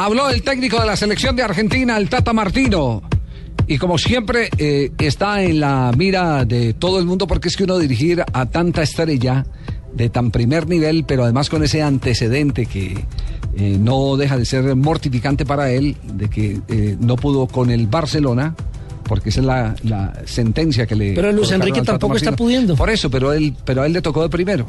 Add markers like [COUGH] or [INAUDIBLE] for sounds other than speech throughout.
Habló el técnico de la selección de Argentina, el Tata Martino. Y como siempre, eh, está en la mira de todo el mundo porque es que uno dirigir a tanta estrella de tan primer nivel, pero además con ese antecedente que eh, no deja de ser mortificante para él, de que eh, no pudo con el Barcelona, porque esa es la, la sentencia que le... Pero Luis Enrique tampoco está pudiendo. Por eso, pero, él, pero a él le tocó de primero.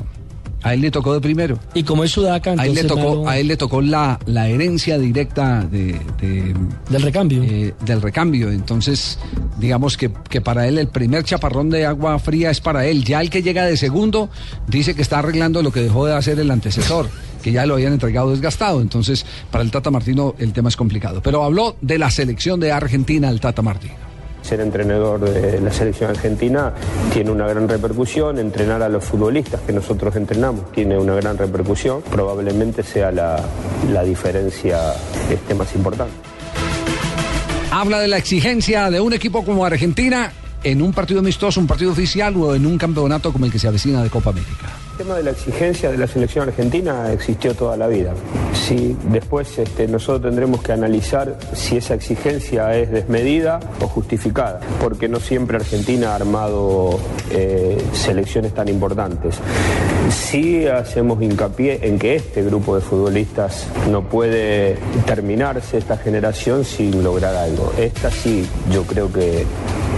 A él le tocó de primero. Y como es Sudaca, A él le tocó, claro, a él le tocó la, la herencia directa de, de- del recambio. eh, del recambio. Entonces, digamos que, que para él el primer chaparrón de agua fría es para él. Ya el que llega de segundo dice que está arreglando lo que dejó de hacer el antecesor, que ya lo habían entregado desgastado. Entonces, para el Tata Martino el tema es complicado. Pero habló de la selección de Argentina el Tata Martino. Ser entrenador de la selección argentina tiene una gran repercusión, entrenar a los futbolistas que nosotros entrenamos tiene una gran repercusión, probablemente sea la, la diferencia este, más importante. Habla de la exigencia de un equipo como Argentina en un partido amistoso, un partido oficial o en un campeonato como el que se avecina de Copa América. El tema de la exigencia de la selección argentina existió toda la vida. Sí, después este, nosotros tendremos que analizar si esa exigencia es desmedida o justificada, porque no siempre Argentina ha armado eh, selecciones tan importantes. Sí hacemos hincapié en que este grupo de futbolistas no puede terminarse esta generación sin lograr algo. Esta sí, yo creo que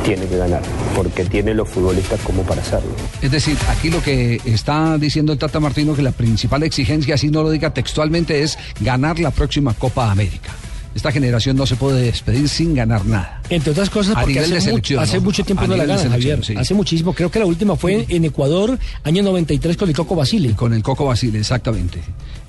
tiene que ganar, porque tiene los futbolistas como para hacerlo. Es decir, aquí lo que está diciendo el Tata Martino que la principal exigencia, así no lo diga textualmente, es ganar la próxima Copa América. Esta generación no se puede despedir sin ganar nada. Entre otras cosas, A porque nivel hace, de mu- selección, hace ¿no? mucho tiempo A no la gana, Javier. sí. Hace muchísimo. Creo que la última fue en, en Ecuador, año 93, con el Coco Basile. Con el Coco Basile, exactamente.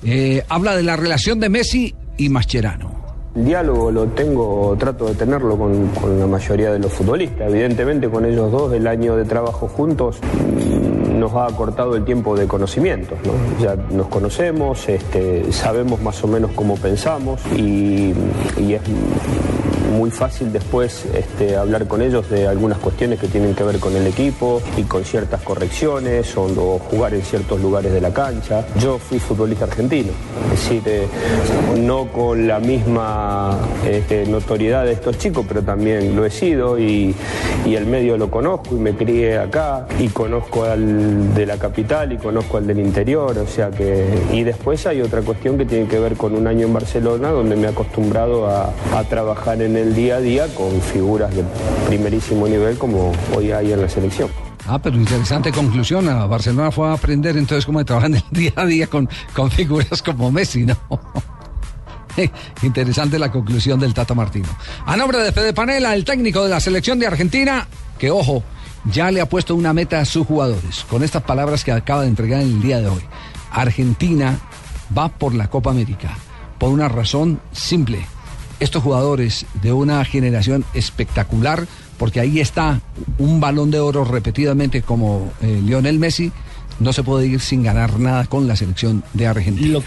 Eh, habla de la relación de Messi y Mascherano. El diálogo lo tengo, trato de tenerlo con, la mayoría de los futbolistas. Evidentemente con ellos dos el año de trabajo juntos mm, nos ha acortado el tiempo de conocimientos. ¿no? Ya nos conocemos, este, sabemos más o menos cómo pensamos y es muy fácil después este, hablar con ellos de algunas cuestiones que tienen que ver con el equipo y con ciertas correcciones o, o jugar en ciertos lugares de la cancha. Yo fui futbolista argentino, es decir, eh, no con la misma este, notoriedad de estos chicos, pero también lo he sido y, y el medio lo conozco y me crié acá y conozco al de la capital y conozco al del interior, o sea que... Y después hay otra cuestión que tiene que ver con un año en Barcelona donde me he acostumbrado a, a trabajar en el día a día con figuras de primerísimo nivel como hoy hay en la selección. Ah, pero interesante conclusión. Barcelona fue a aprender entonces cómo trabajan el [LAUGHS] día a día con, con figuras como Messi, ¿no? [LAUGHS] Interesante la conclusión del Tata Martino. A nombre de Fede Panela, el técnico de la selección de Argentina, que ojo, ya le ha puesto una meta a sus jugadores, con estas palabras que acaba de entregar en el día de hoy. Argentina va por la Copa América, por una razón simple. Estos jugadores de una generación espectacular, porque ahí está un balón de oro repetidamente como eh, Lionel Messi, no se puede ir sin ganar nada con la selección de Argentina.